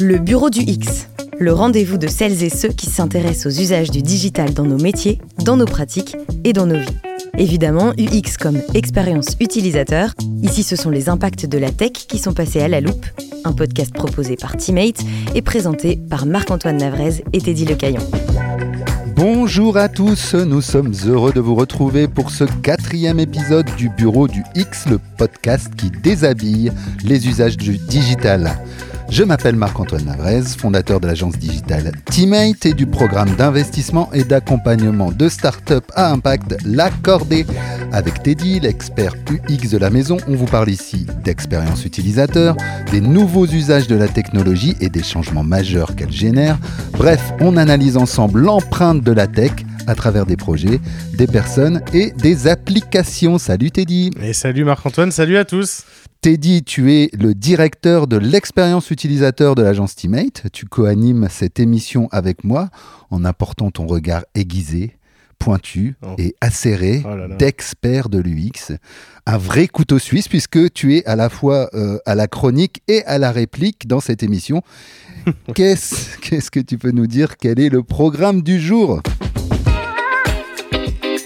Le Bureau du X, le rendez-vous de celles et ceux qui s'intéressent aux usages du digital dans nos métiers, dans nos pratiques et dans nos vies. Évidemment, UX comme expérience utilisateur. Ici, ce sont les impacts de la tech qui sont passés à la loupe. Un podcast proposé par Teammate et présenté par Marc-Antoine Navrez et Teddy Lecaillon. Bonjour à tous, nous sommes heureux de vous retrouver pour ce quatrième épisode du Bureau du X, le podcast qui déshabille les usages du digital. Je m'appelle Marc-Antoine Navrez, fondateur de l'agence digitale Teammate et du programme d'investissement et d'accompagnement de start-up à impact L'Accordé. Avec Teddy, l'expert UX de la maison, on vous parle ici d'expérience utilisateur, des nouveaux usages de la technologie et des changements majeurs qu'elle génère. Bref, on analyse ensemble l'empreinte de la tech à travers des projets, des personnes et des applications. Salut Teddy Et salut Marc-Antoine, salut à tous Teddy, tu es le directeur de l'expérience utilisateur de l'agence Teammate. Tu co-animes cette émission avec moi en apportant ton regard aiguisé, pointu Oh. et acéré Oh d'expert de l'UX. Un vrai couteau suisse puisque tu es à la fois euh, à la chronique et à la réplique dans cette émission. Qu'est-ce qu'est-ce que tu peux nous dire? Quel est le programme du jour?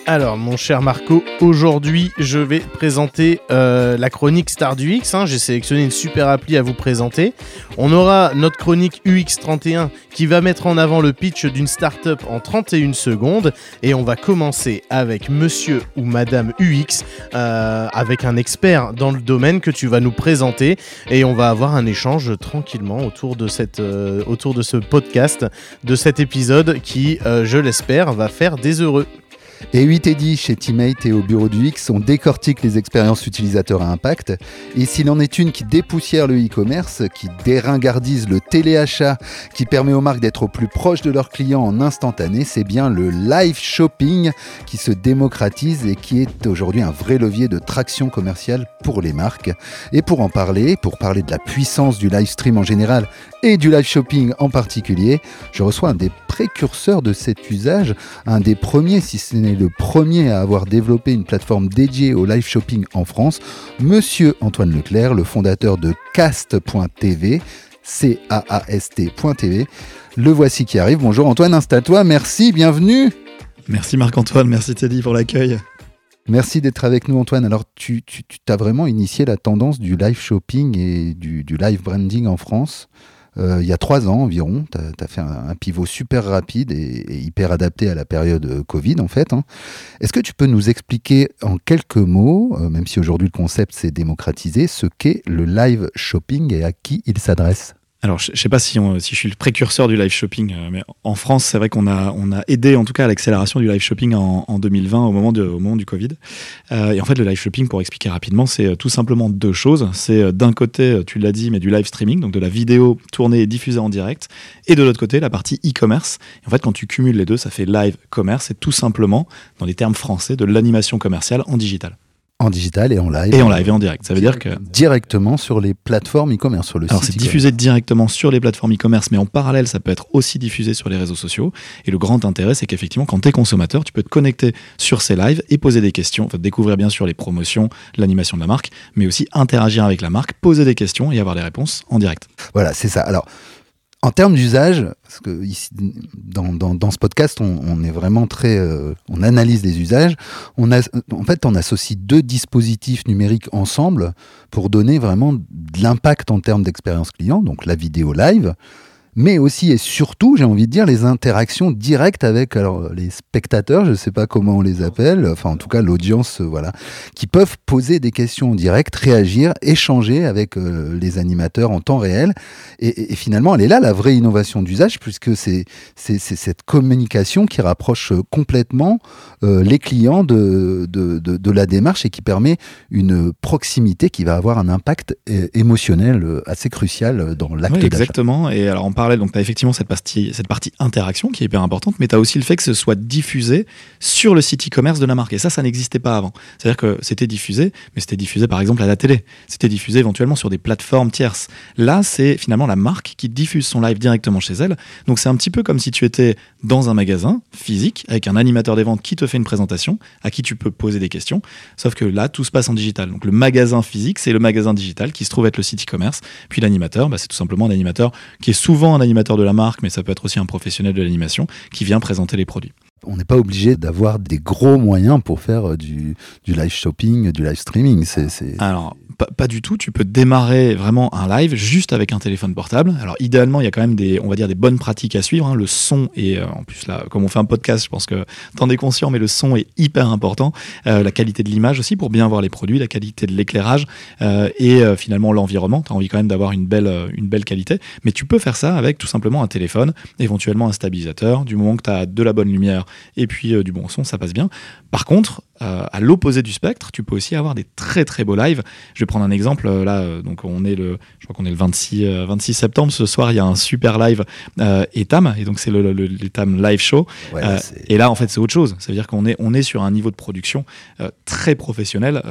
Alors mon cher Marco, aujourd'hui je vais présenter euh, la chronique Star du X. hein. J'ai sélectionné une super appli à vous présenter. On aura notre chronique UX31 qui va mettre en avant le pitch d'une startup en 31 secondes. Et on va commencer avec monsieur ou madame UX, euh, avec un expert dans le domaine que tu vas nous présenter. Et on va avoir un échange tranquillement autour de, euh, autour de ce podcast, de cet épisode qui, je l'espère, va faire des heureux. Et oui, Teddy, chez Teammate et au bureau du X, on décortique les expériences utilisateurs à impact. Et s'il en est une qui dépoussière le e-commerce, qui déringardise le téléachat, qui permet aux marques d'être au plus proche de leurs clients en instantané, c'est bien le live shopping qui se démocratise et qui est aujourd'hui un vrai levier de traction commerciale pour les marques. Et pour en parler, pour parler de la puissance du live stream en général et du live shopping en particulier, je reçois un des précurseurs de cet usage, un des premiers, si ce n'est le premier à avoir développé une plateforme dédiée au live shopping en France, Monsieur Antoine Leclerc, le fondateur de cast.tv, C-A-A-S-T.tv. Le voici qui arrive. Bonjour Antoine, installe-toi, merci, bienvenue. Merci Marc-Antoine, merci Teddy pour l'accueil. Merci d'être avec nous Antoine. Alors tu, tu, tu as vraiment initié la tendance du live shopping et du, du live branding en France? Euh, il y a trois ans environ, tu as, fait un, pivot super rapide et, et hyper adapté à la période euh, Covid en fait. hein. Est-ce que tu peux nous expliquer en quelques mots, euh, même si aujourd'hui le concept s'est démocratisé, ce qu'est le live shopping et à qui il s'adresse? Alors, je ne sais pas si, on- si je suis le précurseur du live shopping, euh, mais en France, c'est vrai qu'on a, on a aidé en tout cas à l'accélération du live shopping en, en 2020 au moment, au moment du Covid. Euh, et en fait, le live shopping, pour expliquer rapidement, c'est euh, tout simplement deux choses. C'est d'un côté, tu l'as dit, mais du live streaming, donc de la vidéo tournée et diffusée en direct, et de l'autre côté, la partie e-commerce. Et en fait, quand tu cumules les deux, ça fait live commerce. C'est tout simplement, dans les termes français, de l'animation commerciale en digital. En digital et en live Et en live et en direct. Ça veut dire que Directement sur les plateformes e-commerce, sur le Alors site. c'est diffusé directement sur les plateformes e-commerce, mais en parallèle, ça peut être aussi diffusé sur les réseaux sociaux. Et le grand intérêt, c'est qu'effectivement, quand tu es consommateur, tu peux te connecter sur ces lives et poser des questions, enfin, découvrir bien sûr les promotions, l'animation de la marque, mais aussi interagir avec la marque, poser des questions et avoir des réponses en direct. Voilà, c'est ça. Alors, en termes d'usage, parce que ici, dans, dans, dans ce podcast, on, est vraiment très, euh, on analyse les usages. On a, en fait, on associe deux dispositifs numériques ensemble pour donner vraiment de l'impact en termes d'expérience client, donc la vidéo live, mais aussi et surtout, j'ai envie de dire, les interactions directes avec alors, les spectateurs, je ne sais pas comment on les appelle, enfin en tout cas l'audience, euh, voilà, qui peuvent poser des questions en direct, réagir, échanger avec euh, les animateurs en temps réel. Et, finalement, elle est là la vraie innovation d'usage, puisque c'est cette communication qui rapproche euh, complètement euh, les clients de, de, de- de la démarche et qui permet une proximité qui va avoir un impact émotionnel assez crucial dans l'acte Oui, exactement. Et alors en donc tu as effectivement cette partie, cette partie interaction qui est hyper importante, mais tu as aussi le fait que ce soit diffusé sur le site e-commerce de la marque. Et ça, ça n'existait pas avant. C'est-à-dire que c'était diffusé, mais c'était diffusé par exemple à la télé. C'était diffusé éventuellement sur des plateformes tierces. Là, c'est finalement la marque qui diffuse son live directement chez elle. Donc c'est un petit peu comme si tu étais dans un magasin physique avec un animateur des ventes qui te fait une présentation, à qui tu peux poser des questions. Sauf que là, tout se passe en digital. Donc le magasin physique, c'est le magasin digital qui se trouve être le site e-commerce. Puis l'animateur, bah, c'est tout simplement un animateur qui est souvent un animateur de la marque, mais ça peut être aussi un professionnel de l'animation qui vient présenter les produits. On n'est pas obligé d'avoir des gros moyens pour faire du, du live shopping, du live streaming. Alors, pas, du tout. Tu peux démarrer vraiment un live juste avec un téléphone portable. Alors idéalement, il y a quand même des, on va dire des bonnes pratiques à suivre. Hein. Le son et euh, en plus là, comme on fait un podcast, je pense que t'en es conscient, mais le son est hyper important. Euh, la qualité de l'image aussi pour bien voir les produits, la qualité de l'éclairage euh, et finalement l'environnement. Tu as envie quand même d'avoir une belle, une belle qualité. Mais tu peux faire ça avec tout simplement un téléphone, éventuellement un stabilisateur. Du moment que tu as de la bonne lumière et puis du bon son, ça passe bien. Par contre, euh, à l'opposé du spectre, tu peux aussi avoir des très très beaux lives. Je vais prendre un exemple. Euh, là, euh, donc on est le, je crois qu'on est le 26, 26 septembre. Ce soir, il y a un super live Etam, et donc c'est le, l'Etam Live Show. et là, en fait, c'est autre chose. Ça veut dire qu'on est, on est sur un niveau de production très professionnel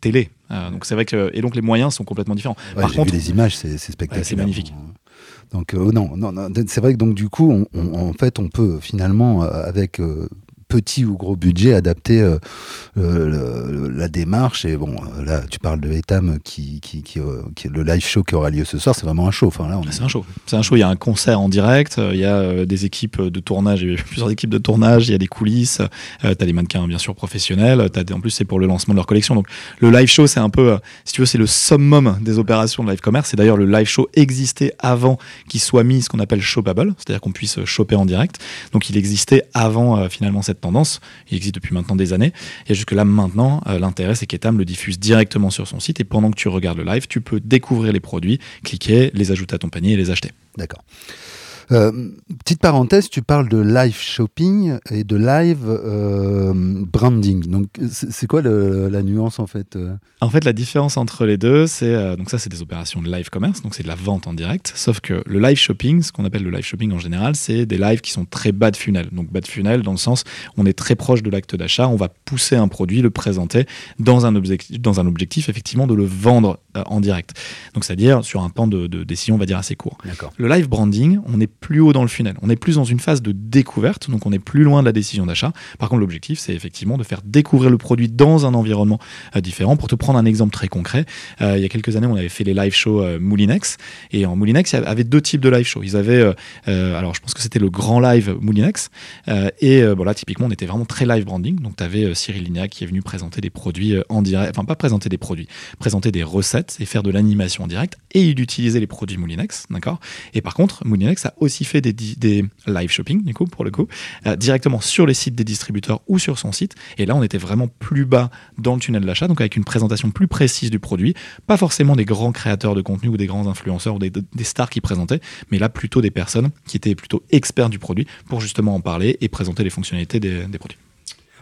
télé. donc c'est vrai que et donc les moyens sont complètement différents. Par contre, vu les images, c'est, spectaculaire. c'est magnifique. Donc non, non, non c'est vrai que du coup, en fait, on peut finalement avec petit ou gros budget, adapter euh, euh, la démarche. Et bon, euh, là, tu parles de Etam qui, qui, qui, le live show qui aura lieu ce soir. C'est vraiment un show. Enfin, là, C'est un show. C'est un show. Il y a un concert en direct. Il y a des équipes de tournage. Il y a plusieurs équipes de tournage. Il y a des coulisses. tu as des mannequins, bien sûr, professionnels. As en plus, c'est pour le lancement de leur collection. Donc, le live show, c'est un peu, si tu veux, c'est le summum des opérations de live commerce. Et d'ailleurs, le live show existait avant qu'il soit mis ce qu'on appelle showable, c'est-à-dire qu'on puisse choper en direct. Donc, il existait avant finalement cette Il existe depuis maintenant des années. Et jusque là, maintenant, euh, l'intérêt, c'est qu'Etam le diffuse directement sur son site. Et pendant que tu regardes le live, tu peux découvrir les produits, cliquer, les ajouter à ton panier et les acheter. D'accord. Euh, petite parenthèse, tu parles de live shopping et de live euh, branding. Donc, c'est quoi la nuance en fait euh? En fait, la différence entre les deux, c'est donc ça, c'est des opérations de live commerce, donc c'est de la vente en direct. Sauf que le live shopping, ce qu'on appelle le live shopping en général, c'est des lives qui sont très bas de funnel. Donc bas de funnel dans le sens, on est très proche de l'acte d'achat, on va pousser un produit, le présenter dans un objectif, dans un objectif effectivement de le vendre en direct. Donc c'est-à-dire sur un temps de, de décision, on va dire assez court. Le live branding, on est plus haut dans le funnel. On est plus dans une phase de découverte, donc on est plus loin de la décision d'achat. Par contre, l'objectif, c'est effectivement de faire découvrir le produit dans un environnement euh, différent. Pour te prendre un exemple très concret, euh, il y a quelques années, on avait fait les live shows euh, Moulinex, et en Moulinex, il y avait deux types de live shows. Ils avaient, alors je pense que c'était le grand live Moulinex, et voilà, typiquement, on était vraiment très live branding. Donc, tu avais Cyril Lignac qui est venu présenter des produits en direct, enfin pas présenter des produits, présenter des recettes et faire de l'animation en direct, et il les produits Moulinex, d'accord? Et par contre, Moulinex a aussi fait des, live shopping, du coup, euh, directement sur les sites des distributeurs ou sur son site. Et là, on était vraiment plus bas dans le tunnel de l'achat, donc avec une présentation plus précise du produit. Pas forcément des grands créateurs de contenu ou des grands influenceurs ou des, stars qui présentaient, mais là, plutôt des personnes qui étaient plutôt experts du produit pour justement en parler et présenter les fonctionnalités des produits.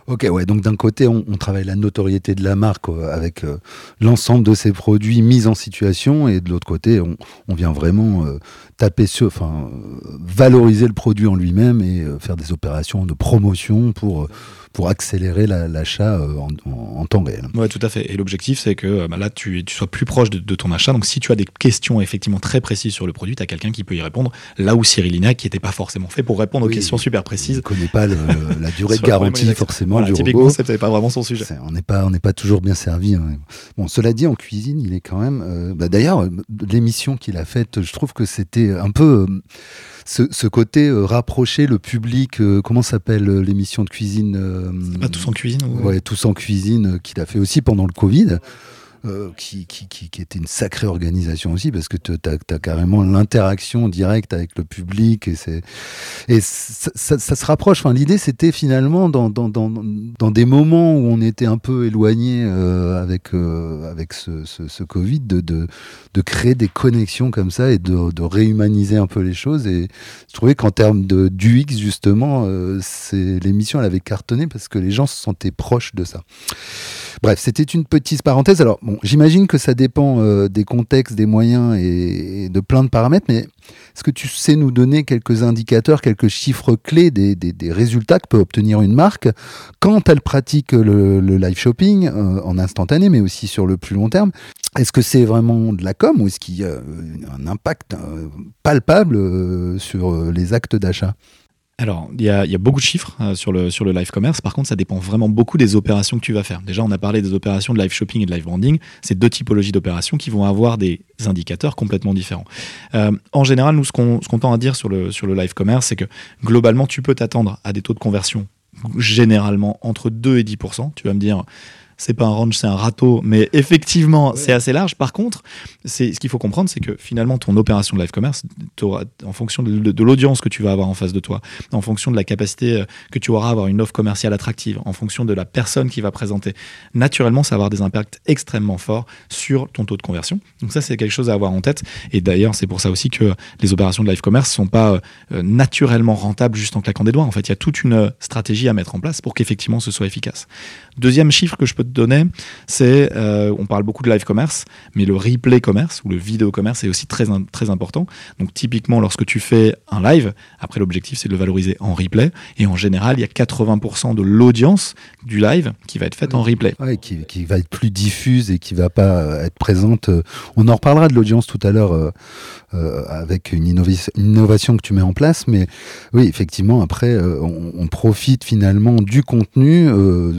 Ok, ouais. Donc d'un côté, on, travaille la notoriété de la marque euh, avec euh, l'ensemble de ses produits mis en situation, et de l'autre côté, on, vient vraiment euh, taper sur, enfin, valoriser le produit en lui-même et faire des opérations de promotion pour pour accélérer l'achat euh, en, temps réel. Oui, tout à fait. Et l'objectif, c'est que euh, bah, là, tu, tu, sois plus proche de, ton achat. Donc, si tu as des questions effectivement très précises sur le produit, tu as quelqu'un qui peut y répondre. Là où Cyrilina, qui n'était pas forcément fait pour répondre aux questions super précises. Ne connaît pas la durée de garantie forcément voilà, du typiquement, ce n'est pas vraiment son sujet. on n'est pas, on pas toujours bien servi. Hein. Bon, cela dit, en cuisine, il est quand même. Euh, bah, d'ailleurs, l'émission qu'il a faite, je trouve que c'était un peu ce, côté euh, rapprocher le public, euh, comment s'appelle euh, l'émission de cuisine Pas Tous en cuisine Ouais, Tous en cuisine, qu'il a fait aussi pendant le Covid. Euh, qui, qui, qui, qui, était une sacrée organisation aussi, parce que tu as, carrément l'interaction directe avec le public, et, et ça, ça, se rapproche. Enfin, L'idée, c'était finalement, dans, dans, dans, dans, des moments où on était un peu éloigné euh, avec, euh, avec ce, ce, ce, Covid, de, de, de, créer des connexions comme ça et de, de réhumaniser un peu les choses. Et je trouvais qu'en termes de, d'UX, justement, c'est, l'émission, elle avait cartonné parce que les gens se sentaient proches de ça. Bref, c'était une petite parenthèse. Alors, j'imagine que ça dépend euh, des contextes, des moyens et, de plein de paramètres, mais est-ce que tu sais nous donner quelques indicateurs, quelques chiffres clés des, résultats que peut obtenir une marque quand elle pratique le, live shopping euh, en instantané, mais aussi sur le plus long terme? Est-ce que c'est vraiment de la com ou est-ce qu'il y a euh, un impact palpable sur les actes d'achat? Alors, il y a, beaucoup de chiffres euh, sur, le, live commerce. Par contre, ça dépend vraiment beaucoup des opérations que tu vas faire. Déjà, on a parlé des opérations de live shopping et de live branding. C'est deux typologies d'opérations qui vont avoir des indicateurs complètement différents. Euh, en général, nous, ce qu'on qu'on tend à dire sur le, sur le live commerce, c'est que globalement, tu peux t'attendre à des taux de conversion généralement entre 2 et 10% Tu vas me dire, c'est pas un range, c'est un râteau, mais effectivement, c'est assez large. Par contre, c'est ce qu'il faut comprendre, c'est que finalement, ton opération de live commerce, en fonction de, de- de l'audience que tu vas avoir en face de toi, en fonction de la capacité euh, que tu auras à avoir une offre commerciale attractive, en fonction de la personne qui va présenter, naturellement, ça va avoir des impacts extrêmement forts sur ton taux de conversion. Donc ça, c'est quelque chose à avoir en tête. Et d'ailleurs, c'est pour ça aussi que les opérations de live commerce sont pas euh, naturellement rentables juste en claquant des doigts. En fait, il y a toute une stratégie à mettre en place pour qu'effectivement ce soit efficace. Deuxième chiffre que je peux donner, c'est, euh, on parle beaucoup de live commerce, mais le replay commerce ou le vidéo commerce est aussi très, très important. Donc typiquement, lorsque tu fais un live, après l'objectif c'est de le valoriser en replay, et en général, il y a 80% de l'audience du live qui va être faite en replay. Qui, va être plus diffuse et qui va pas euh, être présente. On en reparlera de l'audience tout à l'heure euh, avec une, innovation que tu mets en place, mais oui, effectivement, après, on, on profite finalement du contenu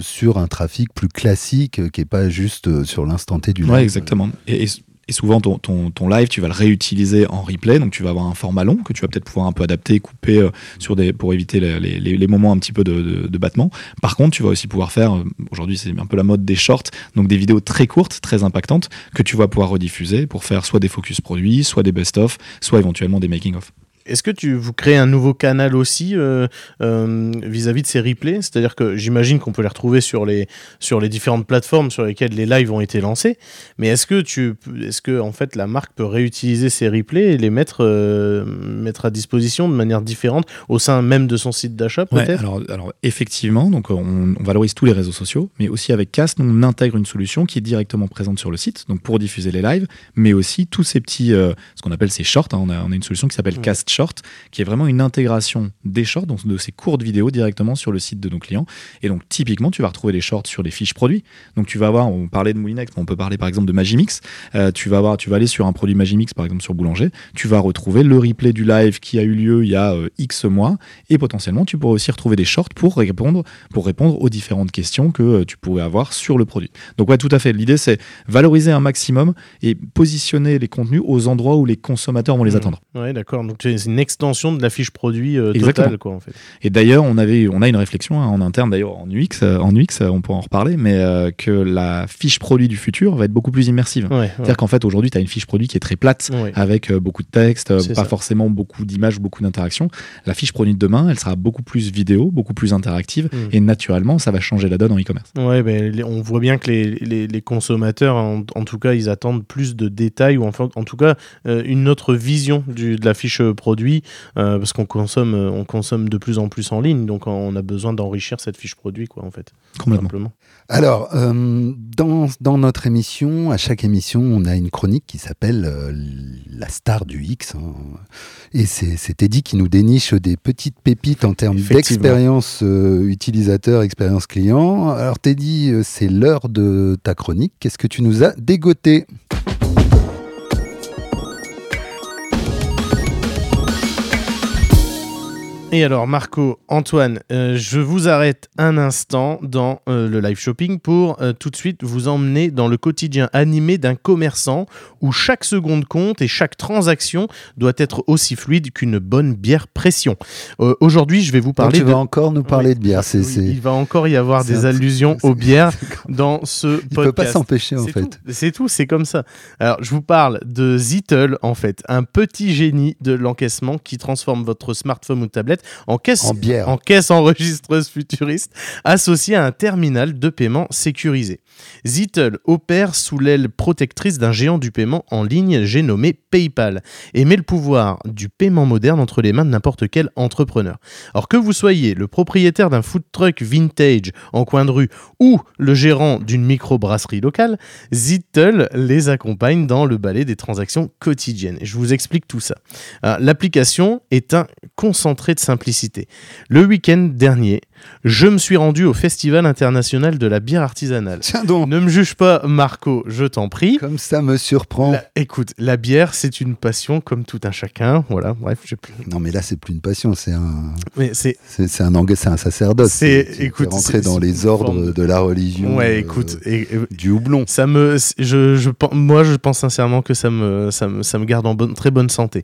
sur un trafic plus classique euh, qui est pas juste euh, sur l'instant T du live. Ouais, exactement. Et, et- et souvent, ton, ton, ton live, tu vas le réutiliser en replay. Donc, tu vas avoir un format long que tu vas peut-être pouvoir un peu adapter, couper euh, sur des, pour éviter les, les- les- les moments un petit peu de, de- de battement. Par contre, tu vas aussi pouvoir faire, aujourd'hui, c'est un peu la mode des shorts, donc des vidéos très courtes, très impactantes, que tu vas pouvoir rediffuser pour faire soit des focus produits, soit des best-of, soit éventuellement des making-of. Est-ce que tu vous créez un nouveau canal aussi euh, euh, vis-à-vis de ces replays? C'est-à-dire que j'imagine qu'on peut les retrouver sur les sur les différentes plateformes sur lesquelles les lives ont été lancés. Mais est-ce que tu est-ce que en fait la marque peut réutiliser ces replays et les mettre euh, mettre à disposition de manière différente au sein même de son site d'achat Ouais, alors, alors effectivement, donc on, on valorise tous les réseaux sociaux, mais aussi avec Cast, on intègre une solution qui est directement présente sur le site, donc pour diffuser les lives, mais aussi tous ces petits, ce qu'on appelle ces shorts. hein, on, a, on a une solution qui s'appelle Ouais. Cast Short, qui est vraiment une intégration des shorts, donc de ces courtes vidéos directement sur le site de nos clients. Et donc typiquement, tu vas retrouver les shorts sur les fiches produits. Donc tu vas avoir, on parlait de Moulinex, mais on peut parler par exemple de Magimix. Euh, tu vas avoir, tu vas aller sur un produit Magimix, par exemple sur Boulanger, tu vas retrouver le replay du live qui a eu lieu il y a euh, X mois, et potentiellement tu pourras aussi retrouver des shorts pour répondre, pour répondre aux différentes questions que euh, tu pourrais avoir sur le produit. Donc ouais, tout à fait. L'idée c'est valoriser un maximum et positionner les contenus aux endroits où les consommateurs vont les Mhm. attendre. Ouais, d'accord. Donc c'est une extension de la fiche produit euh, totale quoi en fait. Et d'ailleurs, on avait, on a une réflexion hein, en interne d'ailleurs en UX, euh, en UX, euh, on pourra en reparler, mais euh, que la fiche produit du futur va être beaucoup plus immersive. Ouais, ouais. C'est-à-dire qu'en fait aujourd'hui, tu as une fiche produit qui est très plate. Ouais. avec euh, beaucoup de texte, pas ça. forcément beaucoup d'images, beaucoup d'interactions. La fiche produit de demain, elle sera beaucoup plus vidéo, beaucoup plus interactive, Mm. et naturellement, ça va changer la donne en e-commerce. Ouais, ben, on voit bien que les, les- les consommateurs, en, en tout cas, ils attendent plus de détails ou enfin, en tout cas une autre vision du, de la fiche euh, produit euh, parce qu'on consomme, euh, on consomme de plus en plus en ligne, donc on a besoin d'enrichir cette fiche produit, quoi, en fait, Complètement. simplement. Alors, euh, dans, dans notre émission, à chaque émission, on a une chronique qui s'appelle euh, La star du X. hein. Et c'est c'est Teddy qui nous déniche des petites pépites en termes d'expérience euh, utilisateur, expérience client. Alors, Teddy, c'est l'heure de ta chronique. Qu'est-ce que tu nous as dégoté? Et alors, Marco, Antoine, euh, je vous arrête un instant dans euh, le live shopping pour euh, tout de suite vous emmener dans le quotidien animé d'un commerçant où chaque seconde compte et chaque transaction doit être aussi fluide qu'une bonne bière pression. Aujourd'hui, je vais vous Donc, parler Tu de... vas encore nous parler Oui, de bière. C'est, oui, Il va encore y avoir des allusions aux bières dans ce Il peut pas podcast. s'empêcher, en fait. C'est tout, c'est comme ça. Alors, je vous parle de Zittle, en fait, un petit génie de l'encaissement qui transforme votre smartphone ou tablette en caisse, En bière. en caisse enregistreuse futuriste associée à un terminal de paiement sécurisé. Zittle opère sous l'aile protectrice d'un géant du paiement en ligne, j'ai nommé PayPal, et met le pouvoir du paiement moderne entre les mains de n'importe quel entrepreneur. Alors que vous soyez le propriétaire d'un food truck vintage en coin de rue ou le gérant d'une microbrasserie locale, Zittle les accompagne dans le balai des transactions quotidiennes. Je vous explique tout ça. Euh, L'application est un concentré de simplicité. Le week-end dernier, je me suis rendu au Festival international de la bière artisanale. Tiens donc, Ne me juge pas, Marco, je t'en prie. comme ça me surprend. La- écoute, la bière, c'est une passion comme tout un chacun. Voilà, bref, j'ai plus. Non, mais là, c'est plus une passion, c'est un, Mais c'est. c'est c'est un, ang- c'est un sacerdoce. C'est- écoute, rentré c'est- dans c'est les une ordres forme de- de la religion. Ouais, euh, écoute, et- et- du houblon. ça me, je, je, pen- moi, je pense sincèrement que ça me, ça me, ça me garde en bonne, très bonne santé.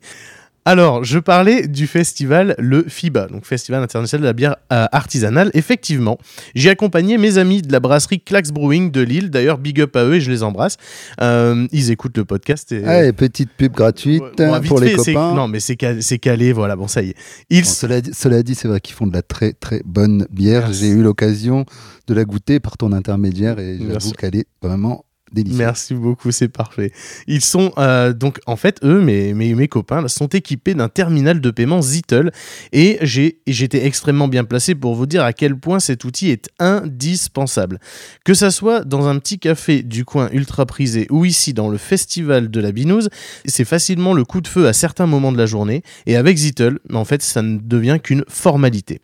Alors, je parlais du festival, le FIBA, donc Festival international de la bière euh, artisanale. Effectivement, j'ai accompagné mes amis de la brasserie Clax Brewing de Lille. D'ailleurs, big up à eux et je les embrasse. Euh, ils écoutent le podcast. Et, Allez, petite pub gratuite bon, pour les fait, copains. Non, mais c'est calé, voilà, bon, ça y est. Ils, Bon, cela, dit, cela dit, c'est vrai qu'ils font de la très très bonne bière. J'ai eu l'occasion de la goûter par ton intermédiaire et j'avoue qu'elle est vraiment Merci beaucoup, c'est parfait. Ils sont euh, donc en fait eux, mes, mes, copains, sont équipés d'un terminal de paiement Zittle et j'étais extrêmement bien placé pour vous dire à quel point cet outil est indispensable. Que ça soit dans un petit café du coin ultra prisé ou ici dans le festival de la Binouse, c'est facilement le coup de feu à certains moments de la journée et avec Zittle, en fait, ça ne devient qu'une formalité.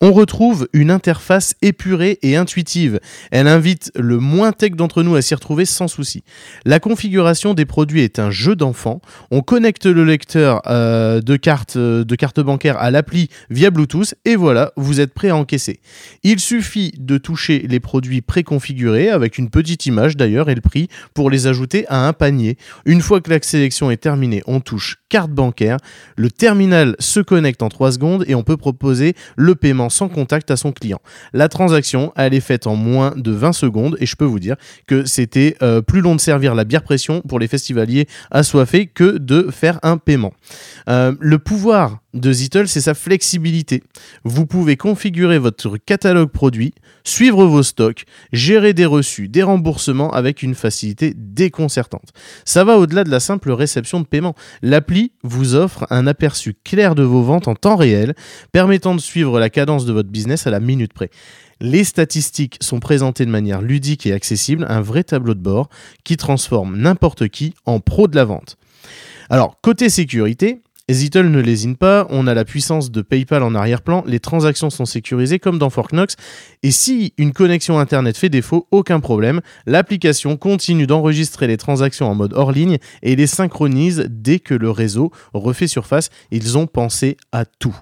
On retrouve une interface épurée et intuitive. Elle invite le moins tech d'entre nous à s'y retrouver sans souci. La configuration des produits est un jeu d'enfant. On connecte le lecteur euh, de, carte, euh, de carte bancaire à l'appli via Bluetooth et voilà, vous êtes prêt à encaisser. Il suffit de toucher les produits préconfigurés avec une petite image d'ailleurs et le prix pour les ajouter à un panier. Une fois que la sélection est terminée, on touche carte bancaire, le terminal se connecte en 3 secondes et on peut proposer le paiement sans contact à son client. La transaction, elle est faite en moins de 20 secondes et je peux vous dire que c'était euh, plus long de servir la bière pression pour les festivaliers assoiffés que de faire un paiement. Euh, le pouvoir de Zittle, c'est sa flexibilité. Vous pouvez configurer votre catalogue produit, suivre vos stocks, gérer des reçus, des remboursements avec une facilité déconcertante. Ça va au-delà de la simple réception de paiement. L'appli vous offre un aperçu clair de vos ventes en temps réel, permettant de suivre la cadence de votre business à la minute près. Les statistiques sont présentées de manière ludique et accessible, un vrai tableau de bord qui transforme n'importe qui en pro de la vente. Alors, côté sécurité, Zittle ne lésine pas, on a la puissance de PayPal en arrière-plan, les transactions sont sécurisées comme dans Forknox, et si une connexion Internet fait défaut, aucun problème, l'application continue d'enregistrer les transactions en mode hors ligne et les synchronise dès que le réseau refait surface. Ils ont pensé à tout.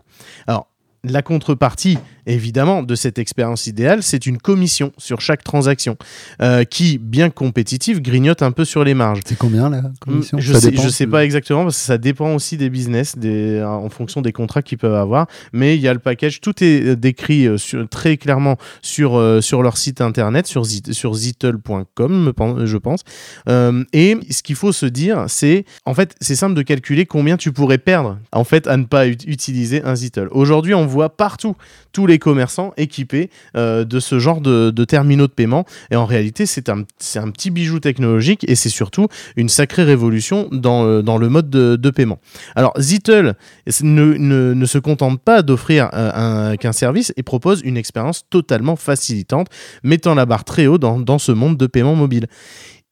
Alors, la contrepartie, évidemment, de cette expérience idéale, c'est une commission sur chaque transaction, euh, qui, bien compétitive, grignote un peu sur les marges. C'est combien la commission? Mm, Je sais, dépend je sais de- pas exactement parce que ça dépend aussi des business, des, euh, en fonction des contrats qu'ils peuvent avoir. Mais il y a le package, tout est euh, décrit sur- très clairement sur, euh, sur leur site internet, sur, zit- sur zittle.com, je pense. Euh, et ce qu'il faut se dire, c'est en fait, c'est simple de calculer combien tu pourrais perdre en fait à ne pas ut- utiliser un Zittle. Aujourd'hui, on voit partout tous les commerçants équipés euh, de ce genre de, terminaux de paiement. Et en réalité, c'est un, un petit bijou technologique et c'est surtout une sacrée révolution dans, euh, dans le mode de, paiement. Alors, Zittle ne, ne, se contente pas d'offrir euh, un- qu'un service et propose une expérience totalement facilitante, mettant la barre très haut dans, dans ce monde de paiement mobile.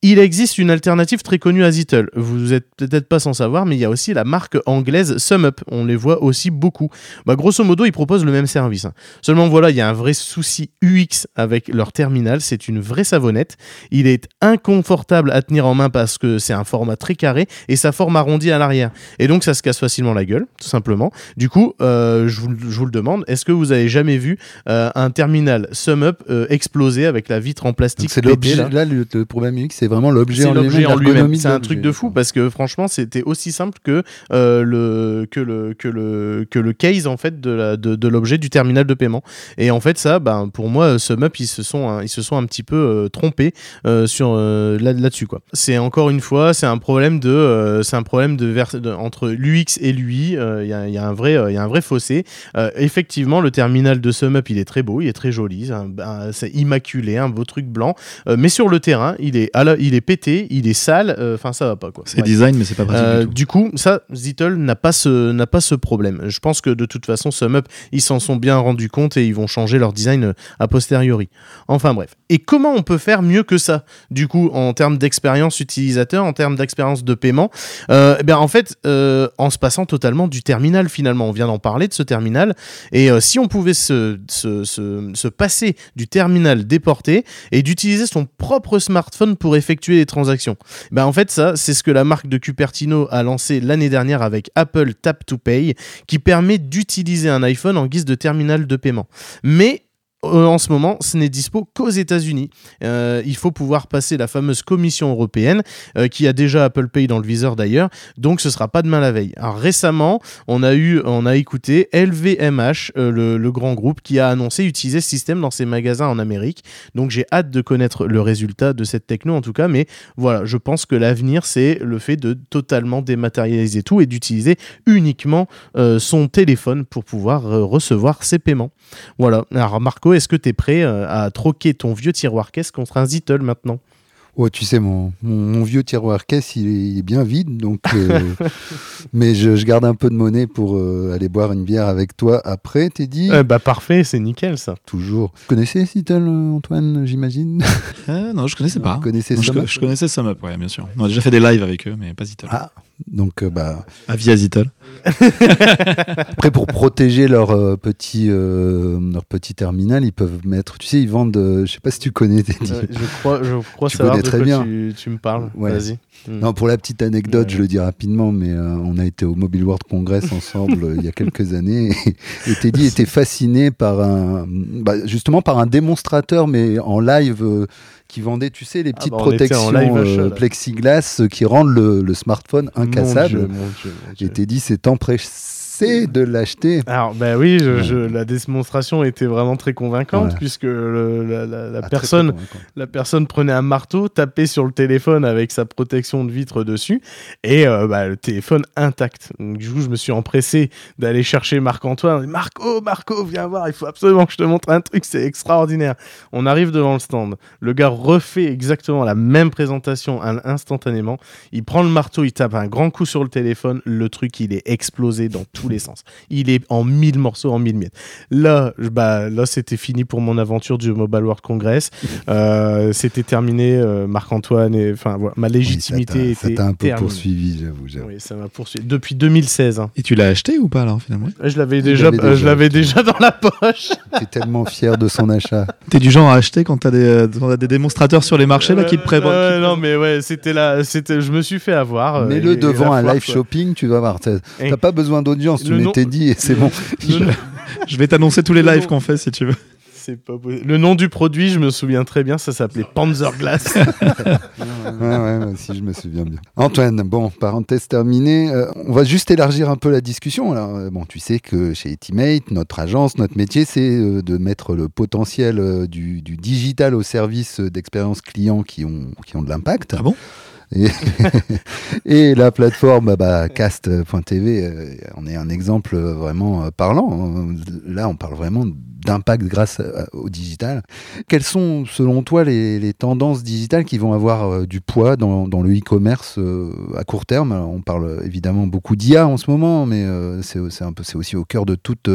Il existe une alternative très connue à Zittle. Vous êtes peut-être pas sans savoir, mais il y a aussi la marque anglaise SumUp. On les voit aussi beaucoup. Bah, grosso modo, ils proposent le même service. Seulement voilà, il y a un vrai souci UX avec leur terminal. C'est une vraie savonnette. Il est inconfortable à tenir en main parce que c'est un format très carré et sa forme arrondie à l'arrière. Et donc ça se casse facilement la gueule, tout simplement. Du coup, euh, je, vous, je vous le demande, est-ce que vous avez jamais vu euh, un terminal SumUp euh, exploser avec la vitre en plastique C'est là? Là, le, le problème UX, c'est vraiment l'objet en l'objet lui-même. C'est un truc l'objet. de fou parce que franchement, c'était aussi simple que euh, le que le que le que le case en fait de la de, de l'objet du terminal de paiement. Et en fait, ça, ben pour moi, SumUp ils se sont hein, ils se sont un petit peu euh, trompés euh, sur euh, là là-dessus quoi. C'est encore une fois, c'est un problème de c'est un problème de, vers- de- entre l'UX et l'UI. Il y, a, il y a un vrai il y a un vrai fossé. Effectivement, le terminal de SumUp il est très beau, il est très joli, c'est immaculé, un beau truc blanc. Mais sur le terrain, il est, à la- il est pété, il est sale, euh, enfin ça va pas quoi. C'est design, mais c'est pas pratique Euh, du tout. du coup, ça, Zittle n'a pas ce n'a pas ce problème. Je pense que de toute façon, SumUp, ils s'en sont bien rendus compte et ils vont changer leur design euh, a posteriori. Enfin bref. Et comment on peut faire mieux que ça Du coup, en termes d'expérience utilisateur, en termes d'expérience de paiement, euh, eh bien en fait, euh, en se passant totalement du terminal finalement. On vient d'en parler de ce terminal. Et euh, si on pouvait se, se, se, se passer du terminal déporté et d'utiliser son propre smartphone pour effectuer les transactions. Ben en fait, ça, c'est ce que la marque de Cupertino a lancé l'année dernière avec Apple Tap to Pay, qui permet d'utiliser un iPhone en guise de terminal de paiement. Mais en ce moment, ce n'est dispo qu'aux États-Unis. Euh, il faut pouvoir passer la fameuse commission européenne, euh, qui a déjà Apple Pay dans le viseur d'ailleurs, donc ce sera pas demain la veille. Récemment, on a eu, on a écouté LVMH, euh, le, le grand groupe, qui a annoncé utiliser ce système dans ses magasins en Amérique. Donc j'ai hâte de connaître le résultat de cette techno en tout cas, mais voilà, je pense que l'avenir c'est le fait de totalement dématérialiser tout et d'utiliser uniquement euh, son téléphone pour pouvoir euh, recevoir ses paiements. Voilà. Alors Marco, est-ce que tu es prêt euh, à troquer ton vieux tiroir caisse contre un Zittle maintenant? Ouais, tu sais, mon, mon, mon vieux tiroir caisse, il est, il est bien vide, donc. euh, mais je, je garde un peu de monnaie pour euh, aller boire une bière avec toi après, t'es dit Euh, Bah parfait, c'est nickel ça. Toujours. Vous connaissez Seattle, Antoine, j'imagine? Euh, non, je connaissais pas. Vous connaissez Non, je, connaissais SumUp, ouais, bien sûr. On a déjà fait des lives avec eux, mais pas Zittle. Ah, donc, euh, bah, Ah, via Zittle. après, pour protéger leur, euh, petit, euh, leur petit terminal, ils peuvent mettre. Tu sais, ils vendent. euh, je sais pas si tu connais, dit. Euh, je crois, je crois Tu savoir de très quoi bien. Tu, tu me parles. Ouais. Vas-y. Mm. Non, pour la petite anecdote, Ouais. je le dis rapidement, mais euh, on a été au Mobile World Congress ensemble il y a quelques années et, et Teddy était fasciné par un, bah, justement par un démonstrateur, mais en live. Qui vendait, tu sais, les petites bah, protections live euh, plexiglas euh, qui rendent le, le smartphone Mon incassable. Dieu, mon Dieu, mon Dieu. Et de l'acheter. Alors, bah oui, je- Ouais. je- la démonstration était vraiment très convaincante puisque le- la, la- la Ah, personne, la personne prenait un marteau, tapait sur le téléphone avec sa protection de vitre dessus et euh, bah, le téléphone intact. Donc, du coup, je me suis empressé d'aller chercher Marc-Antoine. Marco, Marco, viens voir, il faut absolument que je te montre un truc, c'est extraordinaire. On arrive devant le stand. Le gars refait exactement la même présentation in- instantanément. Il prend le marteau, il tape un grand coup sur le téléphone. Le truc, il est explosé dans tous les sens. Il est en mille morceaux, en mille miettes. Là, bah, là c'était fini pour mon aventure du Mobile World Congress. Euh, c'était terminé, euh, Marc-Antoine, et enfin, voilà, ma Oui, légitimité ça t'a- était ça t'a un peu terminée. poursuivi, j'avoue. j'avoue. Oui, ça m'a poursuivi. Depuis 2016. hein. Et tu l'as acheté ou pas, alors, finalement? Je l'avais déjà, euh, je l'avais déjà dans la poche. T'es tellement fier de son achat. T'es du genre à acheter quand t'as des, euh, quand des démonstrateurs sur les marchés là, qui te Euh, prévoient euh, non, mais ouais, c'était là, c'était, je me suis fait avoir. euh, Mets-le et- et devant un live quoi. shopping, tu vas voir. T'as pas besoin d'audience, tu nom- Teddy et c'est bon. Je vais t'annoncer tous les Le lives qu'on fait si tu veux. C'est pas. Le nom du produit, je me souviens très bien, ça s'appelait Panzerglass. Ouais, aussi, je me souviens bien. Antoine, bon, parenthèse terminée. euh, on va juste élargir un peu la discussion. Alors, euh, bon, tu sais que chez Etimate, notre agence, notre métier, c'est euh, de mettre le potentiel du, du digital au service d'expériences clients qui ont, qui ont de l'impact. Ah bon? Et, la plateforme bah, cast.tv euh, en est un exemple euh, vraiment euh, parlant. Là, on parle vraiment d'impact grâce au digital. Quelles sont, selon toi, les, tendances digitales qui vont avoir du poids dans, le e-commerce à court terme? On parle évidemment beaucoup d'IA en ce moment, mais c'est aussi au cœur de toutes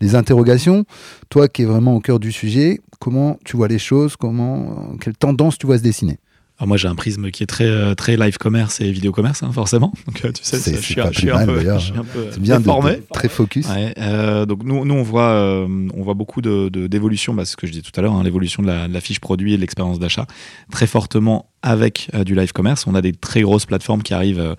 les interrogations. Toi qui es vraiment au cœur du sujet, comment tu vois les choses? Comment, Quelles tendances tu vois se dessiner? Alors moi j'ai un prisme qui est très, euh, très live commerce et vidéo commerce, hein, forcément. Donc euh, tu sais, C'est- je suis, je un peu, je suis un peu C'est bien de, de- très focus. Ouais, euh, donc nous, nous on voit, euh, on voit beaucoup de, de- d'évolution, bah, c'est ce que je disais tout à l'heure, hein, l'évolution de la, de la fiche produit et de l'expérience d'achat, très fortement avec euh, du live commerce. On a des très grosses plateformes qui arrivent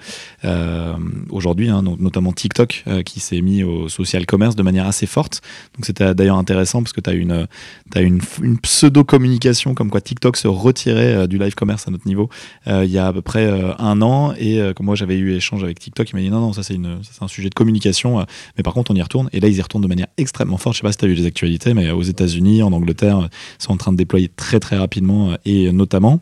aujourd'hui, hein, notamment TikTok qui s'est mis au social commerce de manière assez forte. Donc c'était d'ailleurs intéressant parce que tu as une, une, une pseudo-communication comme quoi TikTok se retirait du live commerce à, niveau, il y a à peu près un an. Et comme moi j'avais eu échange avec TikTok, il m'a dit non, non, ça c'est un sujet de communication. mais par contre, on y retourne. Et là, ils y retournent de manière extrêmement forte. Je sais pas si tu as vu les actualités, mais aux États-Unis, en Angleterre, sont en train de déployer très très rapidement et notamment.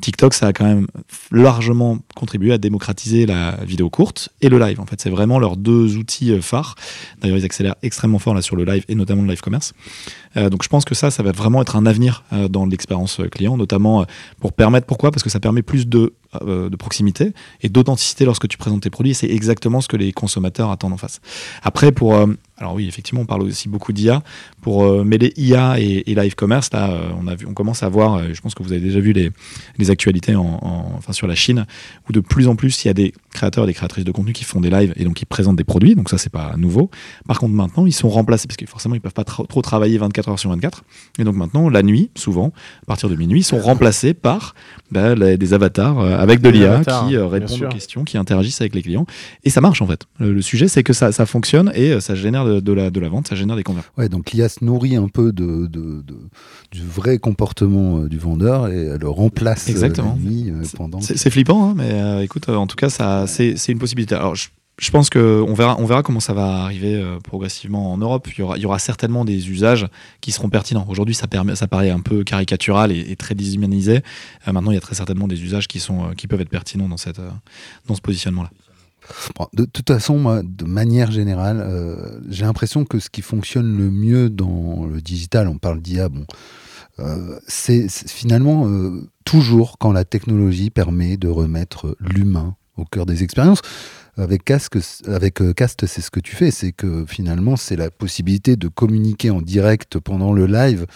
TikTok, ça a quand même largement contribué à démocratiser la vidéo courte et le live. En fait, c'est vraiment leurs deux outils euh, phares. D'ailleurs, ils accélèrent extrêmement fort là sur le live et notamment le live commerce. Euh, donc, je pense que ça, ça va vraiment être un avenir euh, dans l'expérience client, notamment pour permettre. Pourquoi? Parce que ça permet plus de, de proximité et d'authenticité lorsque tu présentes tes produits. C'est exactement ce que les consommateurs attendent en face. Après, pour alors oui, effectivement, on parle aussi beaucoup d'IA. Pour euh, mêler IA et, live commerce, là, euh, on, a vu, on commence à voir, euh, je pense que vous avez déjà vu les, les actualités en, enfin, sur la Chine, où de plus en plus, il y a des créateurs et des créatrices de contenu qui font des lives et donc qui présentent des produits. Donc ça, c'est pas nouveau. Par contre, maintenant, ils sont remplacés, parce que forcément, ils peuvent pas trop travailler 24 heures sur 24. Et donc maintenant, la nuit, souvent, à partir de minuit, ils sont remplacés par bah, des avatars avec de l'IA qui répondent aux questions, qui interagissent avec les clients. Et ça marche, en fait. Le, sujet, c'est que ça, ça fonctionne et ça génère de, la, de la vente, ça génère des conversions. Ouais, donc l'IA se nourrit un peu de, de, du vrai comportement euh, du vendeur et elle le remplace euh, Exactement. Euh, pendant. C'est flippant, hein, mais écoute, en tout cas, ça, c'est une possibilité. Alors, je, je pense qu'on verra, on verra comment ça va arriver progressivement en Europe. Il y, aura, certainement des usages qui seront pertinents. Aujourd'hui, ça, paraît un peu caricatural et, très déshumanisé. maintenant, il y a très certainement des usages qui, sont, qui peuvent être pertinents dans, cette, dans ce positionnement-là de toute façon, de manière générale, euh, j'ai l'impression que ce qui fonctionne le mieux dans le digital, on parle d'IA, bon, euh, c'est finalement euh, toujours quand la technologie permet de remettre l'humain au cœur des expériences. Avec, Casque, avec Cast, c'est ce que tu fais, c'est que finalement, c'est la possibilité de communiquer en direct pendant le live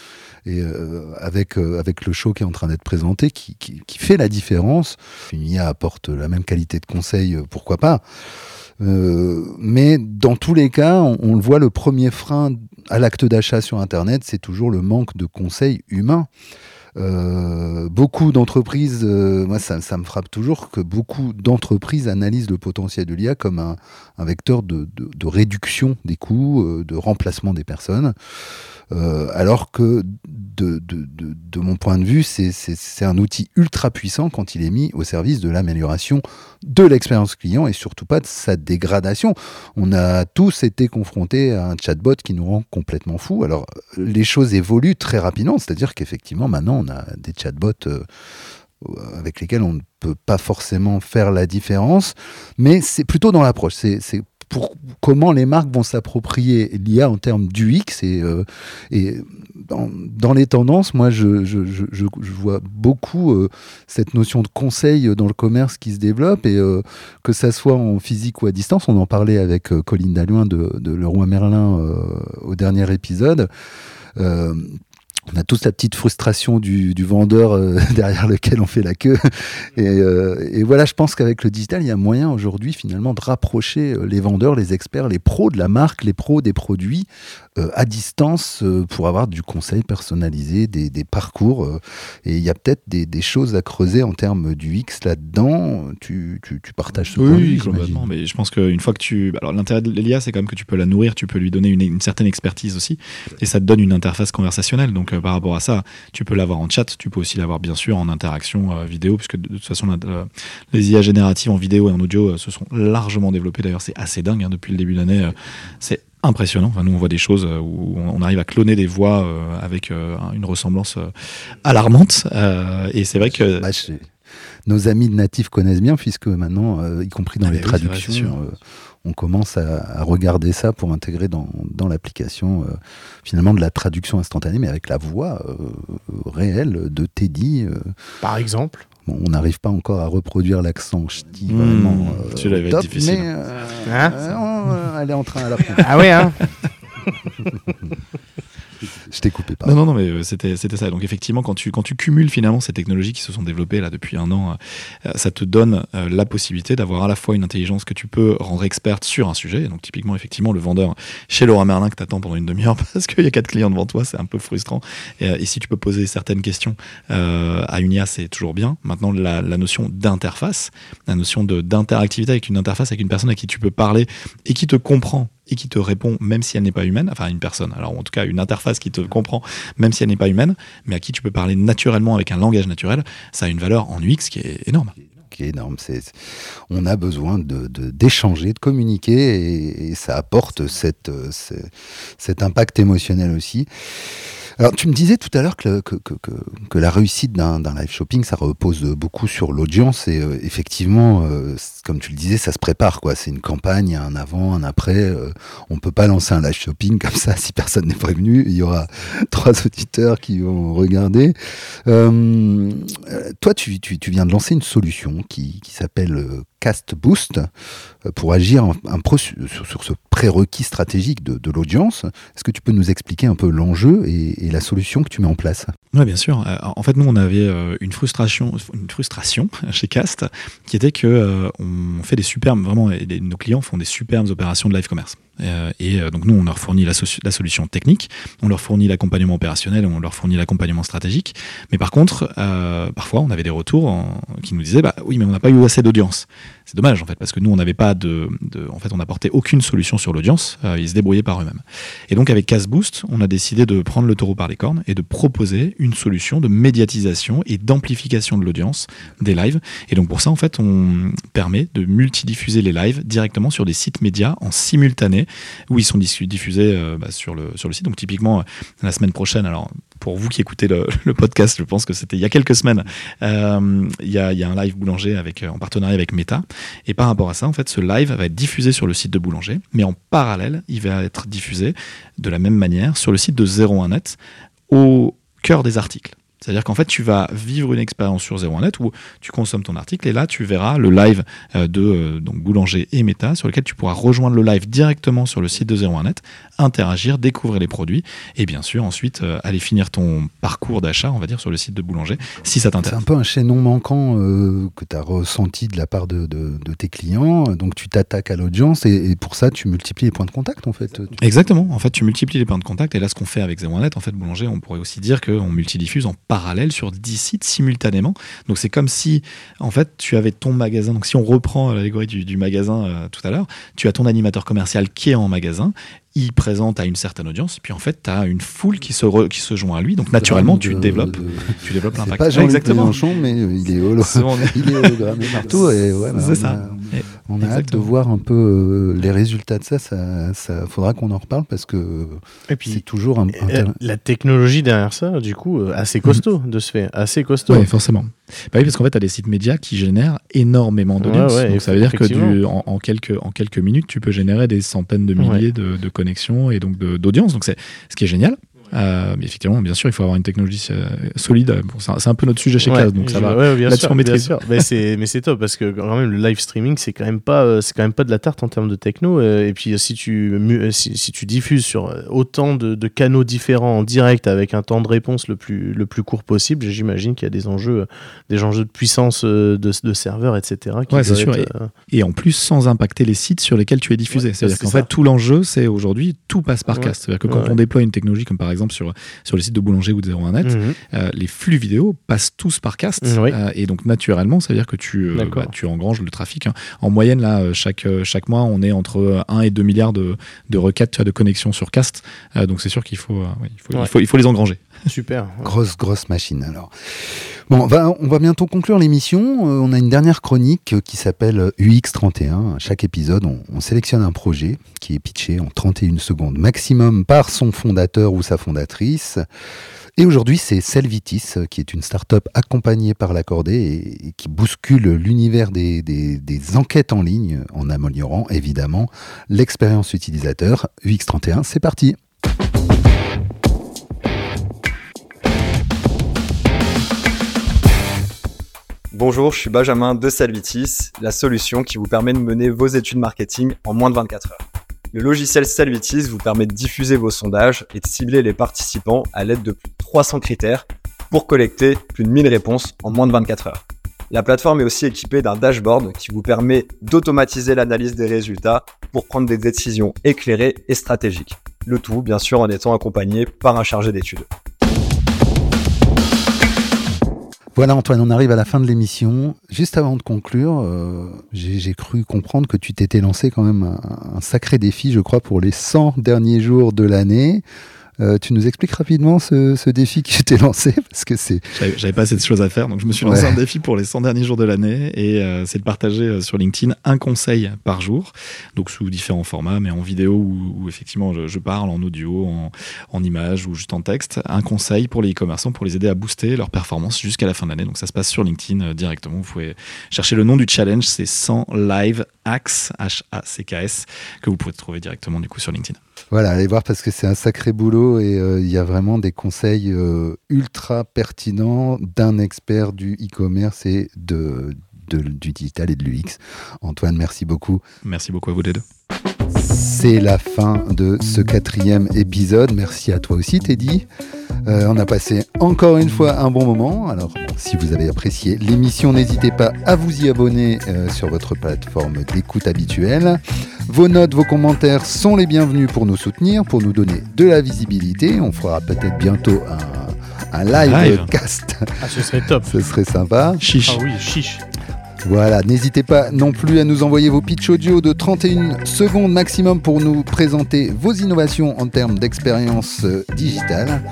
et euh, avec, euh, avec le show qui est en train d'être présenté, qui, fait la différence. Une IA apporte la même qualité de conseil, euh, pourquoi pas. Euh, mais dans tous les cas, on, on le voit, le premier frein à l'acte d'achat sur Internet, c'est toujours le manque de conseils humains. Euh, beaucoup d'entreprises, euh, moi ça, me frappe toujours que beaucoup d'entreprises analysent le potentiel de l'IA comme un, vecteur de, réduction des coûts, euh, de remplacement des personnes. Alors que de, de, mon point de vue, c'est un outil ultra puissant quand il est mis au service de l'amélioration de l'expérience client et surtout pas de sa dégradation. On a tous été confrontés à un chatbot qui nous rend complètement fous. Alors les choses évoluent très rapidement, c'est-à-dire qu'effectivement maintenant on a des chatbots euh, avec lesquels on ne peut pas forcément faire la différence, mais c'est plutôt dans l'approche. C'est pour comment les marques vont s'approprier l'IA en termes d'UX et, euh, dans, les tendances, moi je, vois beaucoup euh, cette notion de conseil dans le commerce qui se développe et que ça soit en physique ou à distance, on en parlait avec Colline Dalloin de, de Leroy Merlin au dernier épisode on a tous la petite frustration du, du vendeur euh, derrière lequel on fait la queue. Et, euh, et voilà, je pense qu'avec le digital, il y a moyen aujourd'hui finalement de rapprocher euh, les vendeurs, les experts, les pros de la marque, les pros des produits à distance pour avoir du conseil personnalisé, des, des parcours. et il y a peut-être des, des, choses à creuser en termes du X là-dedans. Tu, tu, tu, partages ce oui, point vue, complètement. Mais je pense qu'une fois que tu... Alors l'intérêt de l'IA, c'est quand même que tu peux la nourrir, tu peux lui donner une, une certaine expertise aussi. Et ça te donne une interface conversationnelle. Donc par rapport à ça, tu peux l'avoir en chat, tu peux aussi l'avoir bien sûr en interaction euh, vidéo, puisque de, toute façon, les IA génératives en vidéo et en audio euh, se sont largement développées. D'ailleurs, c'est assez dingue hein, depuis le début de l'année. Euh, c'est impressionnant. Enfin, nous, on voit des choses où on arrive à cloner des voix avec une ressemblance alarmante. et c'est vrai que. Bah, nos amis de natifs connaissent bien, puisque maintenant, y compris dans ah, les traductions, on commence à, regarder ça pour intégrer dans, dans l'application euh, finalement de la traduction instantanée, mais avec la voix euh, réelle de Teddy. Euh. Par exemple Bon, on n'arrive pas encore à reproduire l'accent ch'ti mmh, vraiment top, mais hein elle est en train à l'apprendre. ah oui, hein je t'ai coupé. Non, non, non, mais euh, c'était, c'était ça. Donc effectivement, quand tu, quand tu cumules finalement ces technologies qui se sont développées là depuis un an, euh, ça te donne euh, la possibilité d'avoir à la fois une intelligence que tu peux rendre experte sur un sujet. Donc typiquement, effectivement, le vendeur chez Laura Merlin que t'attends pendant une demi-heure parce qu'il y a quatre clients devant toi, c'est un peu frustrant. Et, si tu peux poser certaines questions à une IA, c'est toujours bien. Maintenant, la, notion d'interface, la notion d'interactivité avec une interface, avec une personne à qui tu peux parler et qui te comprend et qui te répond même si elle n'est pas humaine, enfin une personne, alors en tout cas une interface qui te comprend, même si elle n'est pas humaine, mais à qui tu peux parler naturellement avec un langage naturel, ça a une valeur en UX qui est énorme qui est énorme. C'est, on a besoin d'échanger, de, communiquer, et, ça apporte cette, cet impact émotionnel aussi. Alors, tu me disais tout à l'heure que, que, que, la réussite d'un, live shopping, ça repose beaucoup sur l'audience. Et euh, effectivement, euh, comme tu le disais, ça se prépare. quoi. C'est une campagne, un avant, un après. Euh, on peut pas lancer un live shopping comme ça si personne n'est prévenu. Il y aura trois auditeurs qui vont regarder. toi, tu, tu, tu, viens de lancer une solution qui, qui s'appelle Cast Boost pour agir sur, ce prérequis stratégique de, l'audience. Est-ce que tu peux nous expliquer un peu l'enjeu et, la solution que tu mets en place? Oui, bien sûr. Euh, en fait, nous, on avait euh, une frustration, chez Cast, qui était que euh, on fait des superbes, vraiment, nos clients font des superbes opérations de live commerce. Et donc nous, on leur fournit la, solution technique, on leur fournit l'accompagnement opérationnel, on leur fournit l'accompagnement stratégique. Mais par contre, parfois, on avait des retours qui nous disaient, bah oui, mais on n'a pas eu assez d'audience. C'est dommage en fait, parce que nous, on n'avait pas de, en fait, on n'apportait aucune solution sur l'audience. ils se débrouillaient par eux-mêmes. Et donc avec Cast Boost, on a décidé de prendre le taureau par les cornes et de proposer une solution de médiatisation et d'amplification de l'audience des lives. Et donc pour ça, en fait, on permet de multidiffuser les lives directement sur des sites médias en simultané où ils sont diffusés euh, bah, sur, le, sur le site. Donc typiquement, euh, la semaine prochaine, alors pour vous qui écoutez le, podcast, je pense que c'était il y a quelques semaines, euh, il, y a, y, a, un live boulanger avec, en partenariat avec Meta. Et par rapport à ça, en fait, ce live va être diffusé sur le site de boulanger, mais en parallèle, il va être diffusé de la même manière sur le site de 01net au cœur des articles. C'est-à-dire qu'en fait, tu vas vivre une expérience sur 01net où tu consommes ton article et là, tu verras le live euh, de euh, donc Boulanger et Meta sur lequel tu pourras rejoindre le live directement sur le site de 01net, interagir, découvrir les produits et bien sûr ensuite euh, aller finir ton parcours d'achat, on va dire, sur le site de Boulanger si ça t'intéresse. C'est un peu un chaînon manquant que tu as ressenti de la part de, tes clients. Donc tu t'attaques à l'audience et, pour ça, tu multiplies les points de contact en fait. Exactement. En fait, tu multiplies les points de contact et là, ce qu'on fait avec 01net, en fait, Boulanger, on pourrait aussi dire qu'on multidiffuse en parallèle sur 10 sites simultanément. Donc c'est comme si, en fait, tu avais ton magasin. Donc si on reprend l'allégorie du, magasin euh, tout à l'heure, tu as ton animateur commercial qui est en magasin il présente à une certaine audience, puis en fait, tu as une foule qui se, qui se joint à lui, donc naturellement, tu développes, tu développes l'impact. pas Jean Exactement. Mélenchon, mais il est, holo... il est hologrammé partout. Et ouais, c'est ça. On a hâte de voir un peu euh, les résultats de ça. Ça, ça faudra qu'on en reparle parce que c'est toujours un, La technologie derrière ça, du coup, euh, assez costaud de se faire, assez costaud. Oui, forcément. Bah oui, parce qu'en fait, tu as des sites médias qui génèrent énormément d'audience. donc ça veut dire que en, quelques, en quelques minutes, tu peux générer des centaines de milliers de, de, connexions et donc d'audience. Donc c'est ce qui est génial. Euh, mais effectivement, bien sûr, il faut avoir une technologie euh, solide. c'est un peu notre sujet chez ouais, donc ça va. Ouais, bien sûr, mais c'est mais c'est top parce que quand même le live streaming, c'est quand même pas euh, c'est quand même pas de la tarte en termes de techno. et puis si tu si, tu diffuses sur autant de, canaux différents en direct avec un temps de réponse le plus le plus court possible, j'imagine qu'il y a des enjeux des enjeux de puissance de, de serveurs, etc. Ouais, c'est sûr. et, en plus, sans impacter les sites sur lesquels tu es diffusé. C'est-à-dire qu'en fait, tout l'enjeu, c'est aujourd'hui tout passe par cast. C'est-à-dire que quand on déploie une technologie comme par exemple sur, sur le site de Boulanger ou de 01net, mhm. euh, les flux vidéo passent tous par cast. Euh, et donc, naturellement, ça veut dire que tu, euh, bah, tu engranges le trafic. Hein. En moyenne, là, chaque, chaque mois, on est entre 1 et 2 milliards de, de requêtes de connexion sur cast. donc, c'est sûr qu'il faut, il faut, il faut, il faut les engranger. Super. Grosse, grosse machine alors. Bon, on va, bientôt conclure l'émission. on a une dernière chronique qui s'appelle UX31. Chaque épisode, on, on, sélectionne un projet qui est pitché en 31 secondes maximum par son fondateur ou sa fondatrice. Et aujourd'hui, c'est Selvitis, qui est une start-up accompagnée par l'accordé et, qui bouscule l'univers des, des, des, enquêtes en ligne en améliorant évidemment l'expérience utilisateur. UX31, c'est parti. Bonjour, je suis Benjamin de Selvitis, la solution qui vous permet de mener vos études marketing en moins de 24 heures. Le logiciel Selvitis vous permet de diffuser vos sondages et de cibler les participants à l'aide de plus de 300 critères pour collecter plus de 1000 réponses en moins de 24 heures. La plateforme est aussi équipée d'un dashboard qui vous permet d'automatiser l'analyse des résultats pour prendre des décisions éclairées et stratégiques. Le tout, bien sûr, en étant accompagné par un chargé d'études. Voilà Antoine, on arrive à la fin de l'émission. Juste avant de conclure, euh, j'ai cru comprendre que tu t'étais lancé quand même un, sacré défi, je crois, pour les 100 derniers jours de l'année. Euh, tu nous expliques rapidement ce, ce défi qui t'es lancé parce que c'est. J'avais pas assez de choses à faire, donc je me suis lancé Ouais. un défi pour les 100 derniers jours de l'année et euh, c'est de partager euh, sur LinkedIn un conseil par jour, donc sous différents formats, mais en vidéo où, où effectivement je, je parle, en audio, en, en image ou juste en texte, un conseil pour les e-commerçants pour les aider à booster leur performance jusqu'à la fin de l'année. Donc ça se passe sur LinkedIn directement. Vous pouvez chercher le nom du challenge, c'est 100 live hacks, H-A-C-K-S, que vous pouvez trouver directement du coup sur LinkedIn. Voilà, allez voir parce que c'est un sacré boulot et euh, il y a vraiment des conseils euh, ultra pertinents d'un expert du e-commerce et de, de- du digital et de l'UX. Antoine, merci beaucoup. Merci beaucoup à vous les deux. C'est la fin de ce quatrième épisode. Merci à toi aussi, Teddy. Euh, on a passé encore une fois un bon moment. Alors, bon, si vous avez apprécié l'émission, n'hésitez pas à vous y abonner euh, sur votre plateforme d'écoute habituelle. Vos notes, vos commentaires sont les bienvenus pour nous soutenir, pour nous donner de la visibilité. On fera peut-être bientôt un, un live, Live. cast. Ah, ce serait top. Ce serait sympa. Chiche. Ah oui, chiche. Voilà, n'hésitez pas non plus à nous envoyer vos pitchs audio de 31 secondes maximum pour nous présenter vos innovations en termes d'expérience euh, digitale.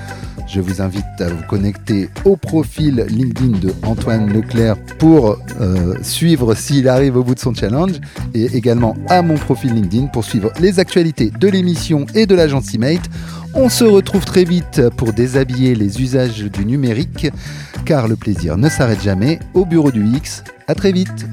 Je vous invite à vous connecter au profil LinkedIn de Antoine Leclerc pour euh, suivre s'il arrive au bout de son challenge et également à mon profil LinkedIn pour suivre les actualités de l'émission et de l'agence Emate. On se retrouve très vite pour déshabiller les usages du numérique car le plaisir ne s'arrête jamais au bureau du X. À très vite.